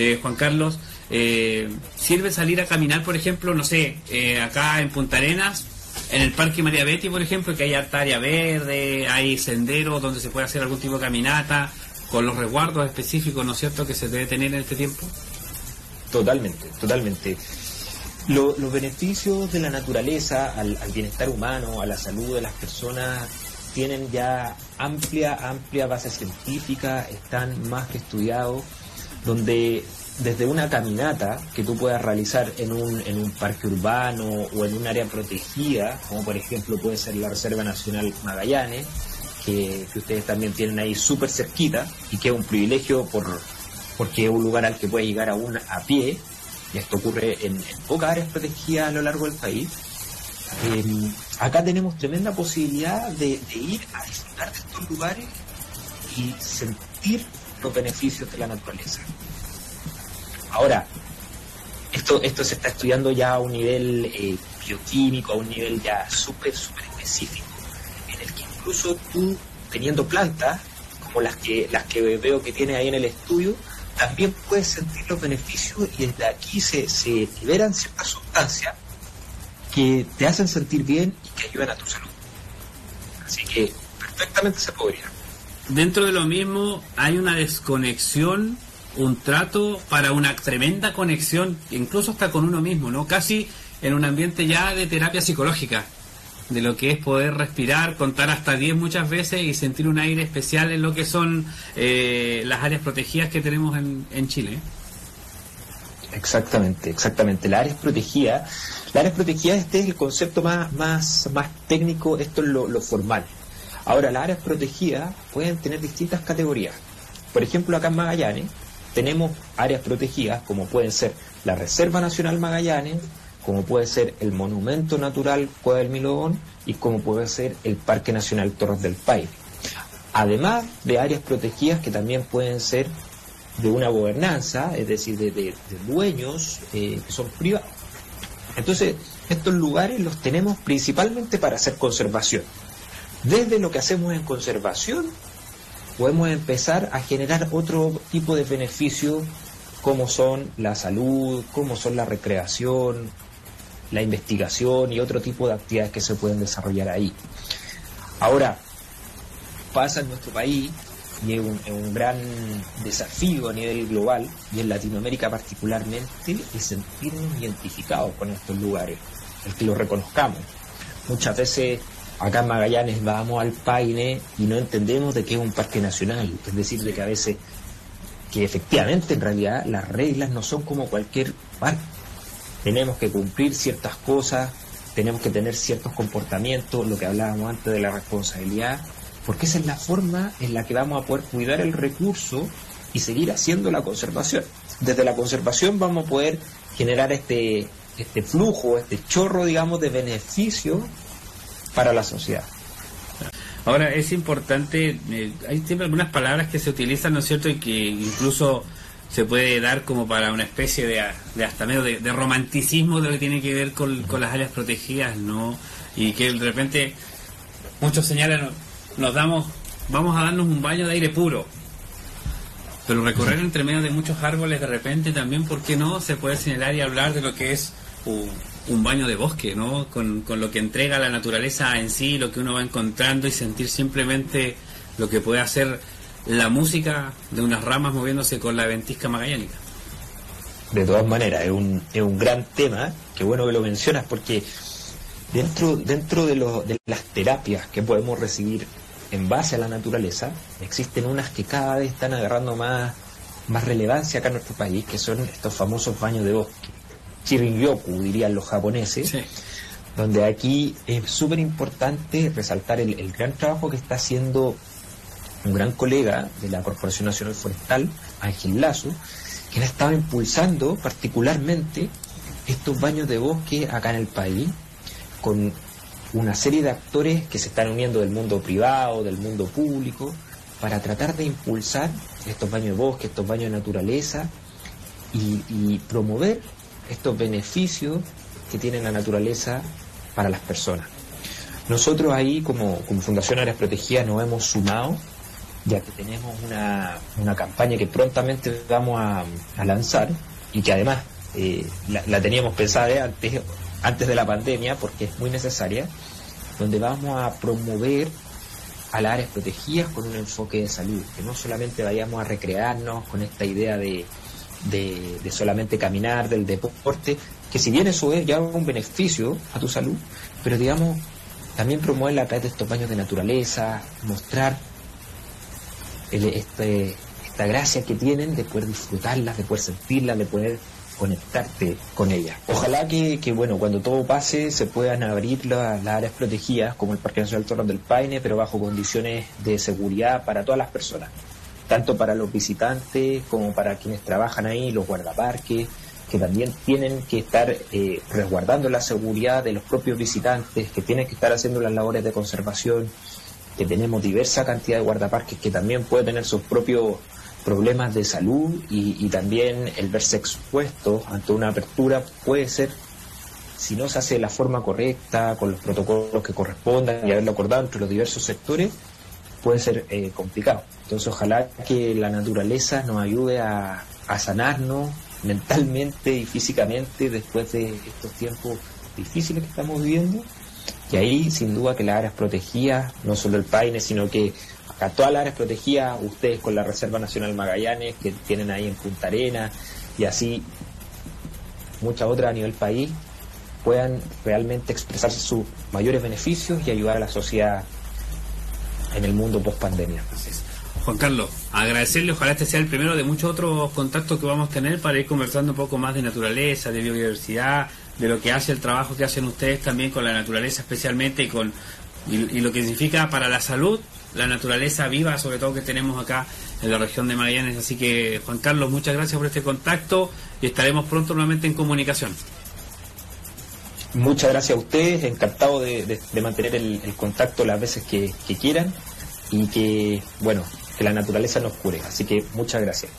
eh, Juan Carlos, eh, ¿sirve salir a caminar, por ejemplo, no sé, eh, acá en Punta Arenas, en el Parque María Betty, por ejemplo, que hay harta área verde, hay senderos donde se puede hacer algún tipo de caminata, con los resguardos específicos, ¿no es cierto?, que se debe tener en este tiempo. Totalmente, totalmente. los beneficios de la naturaleza al, bienestar humano, a la salud de las personas, tienen ya amplia, amplia base científica, están más que estudiados, donde desde una caminata que tú puedas realizar en un, en un parque urbano o en un área protegida, como por ejemplo puede ser la Reserva Nacional Magallanes, que, ustedes también tienen ahí súper cerquita y que es un privilegio por, porque es un lugar al que puede llegar aún a pie, y esto ocurre en, pocas áreas protegidas a lo largo del país. Eh, acá tenemos tremenda posibilidad de, de ir a disfrutar de estos lugares y sentir los beneficios de la naturaleza. Ahora, esto, esto se está estudiando ya a un nivel eh, bioquímico, a un nivel ya súper, súper específico, en el que incluso tú, teniendo plantas, como las que, las que veo que tiene ahí en el estudio, también puedes sentir los beneficios y desde aquí se, se liberan ciertas sustancias que te hacen sentir bien y que ayudan a tu salud. Así que perfectamente se podría. Dentro de lo mismo hay una desconexión un trato para una tremenda conexión, incluso hasta con uno mismo, ¿no? Casi en un ambiente ya de terapia psicológica, de lo que es poder respirar, contar hasta 10 muchas veces y sentir un aire especial en lo que son eh, las áreas protegidas que tenemos en, en Chile. Exactamente, exactamente. Las áreas protegidas, las áreas protegidas este es el concepto más, más, más técnico, esto es lo, lo formal. Ahora, las áreas protegidas pueden tener distintas categorías. Por ejemplo, acá en Magallanes tenemos áreas protegidas como pueden ser la Reserva Nacional Magallanes, como puede ser el Monumento Natural Cueva del Milodón y como puede ser el Parque Nacional Torres del Paine. Además de áreas protegidas que también pueden ser de una gobernanza, es decir, de, dueños eh, que son privados. Entonces, estos lugares los tenemos principalmente para hacer conservación. Desde lo que hacemos en conservación podemos empezar a generar otro tipo de beneficios como son la salud, como son la recreación, la investigación y otro tipo de actividades que se pueden desarrollar ahí. Ahora, pasa en nuestro país y es un, gran desafío a nivel global y en Latinoamérica particularmente el sentirnos identificados con estos lugares, el que los reconozcamos. Muchas veces acá en Magallanes vamos al Paine y no entendemos de qué es un parque nacional, es decir, de que a veces, que efectivamente en realidad las reglas no son como cualquier parque. Tenemos que cumplir ciertas cosas, tenemos que tener ciertos comportamientos, lo que hablábamos antes de la responsabilidad, porque esa es la forma en la que vamos a poder cuidar el recurso y seguir haciendo la conservación. Desde la conservación vamos a poder generar este, este flujo, este chorro, digamos, de beneficio para la sociedad. Ahora, es importante, eh, hay siempre algunas palabras que se utilizan, ¿no es cierto?, y que incluso se puede dar como para una especie de, hasta medio de, romanticismo de lo que tiene que ver con, las áreas protegidas, ¿no? Y que de repente muchos señalan, nos damos, vamos a darnos un baño de aire puro. Pero recorrer entre medio de muchos árboles de repente también, ¿por qué no? Se puede señalar y hablar de lo que es un, un baño de bosque, ¿no? Con, lo que entrega la naturaleza en sí, lo que uno va encontrando y sentir simplemente lo que puede hacer la música de unas ramas moviéndose con la ventisca magallánica. De todas maneras, es un, es un gran tema, qué bueno que lo mencionas, porque dentro, dentro de, de las terapias que podemos recibir en base a la naturaleza, existen unas que cada vez están agarrando más, más relevancia acá en nuestro país, que son estos famosos baños de bosque Shirin-yoku, dirían los japoneses, donde aquí es súper importante resaltar el, gran trabajo que está haciendo un gran colega de la Corporación Nacional Forestal, Ángel Lazo, quien ha estado impulsando particularmente estos baños de bosque acá en el país, con una serie de actores que se están uniendo del mundo privado, del mundo público, para tratar de impulsar estos baños de bosque, estos baños de naturaleza y promover estos beneficios que tiene la naturaleza para las personas. Nosotros ahí, como, Fundación Áreas Protegidas, nos hemos sumado ya que tenemos una, una campaña que prontamente vamos a, lanzar y que además eh, la, teníamos pensada antes, antes de la pandemia porque es muy necesaria, donde vamos a promover a las áreas protegidas con un enfoque de salud, que no solamente vayamos a recrearnos con esta idea de, de, solamente caminar, del deporte, que si bien eso es ya un beneficio a tu salud, pero digamos, también promoverla a través de estos baños de naturaleza, mostrar este, esta gracia que tienen de poder disfrutarlas, de poder sentirlas, de poder conectarte con ellas. Ojalá que, bueno, cuando todo pase se puedan abrir las áreas protegidas, como el Parque Nacional Torres del Paine, pero bajo condiciones de seguridad para todas las personas, tanto para los visitantes como para quienes trabajan ahí, los guardaparques, que también tienen que estar eh, resguardando la seguridad de los propios visitantes, que tienen que estar haciendo las labores de conservación, que tenemos diversa cantidad de guardaparques que también pueden tener sus propios problemas de salud y, también el verse expuesto ante una apertura puede ser, si no se hace de la forma correcta, con los protocolos que correspondan y haberlo acordado entre los diversos sectores, puede ser eh, complicado. Entonces ojalá que la naturaleza nos ayude a, sanarnos mentalmente y físicamente después de estos tiempos difíciles que estamos viviendo. Y ahí, sin duda, que las áreas protegidas, no solo el Paine, sino que a todas las áreas protegidas, ustedes con la Reserva Nacional Magallanes, que tienen ahí en Punta Arena, y así muchas otras a nivel país, puedan realmente expresarse sus mayores beneficios y ayudar a la sociedad en el mundo post pandemia. Juan Carlos, agradecerle, ojalá este sea el primero de muchos otros contactos que vamos a tener para ir conversando un poco más de naturaleza, de biodiversidad, de lo que hace el trabajo que hacen ustedes también con la naturaleza especialmente y con y lo que significa para la salud la naturaleza viva, sobre todo que tenemos acá en la región de Magallanes. Así que, Juan Carlos, muchas gracias por este contacto y estaremos pronto nuevamente en comunicación. Muchas gracias a ustedes, encantado de, mantener el, contacto las veces que, que quieran y que, bueno, que la naturaleza nos cure. Así que muchas gracias.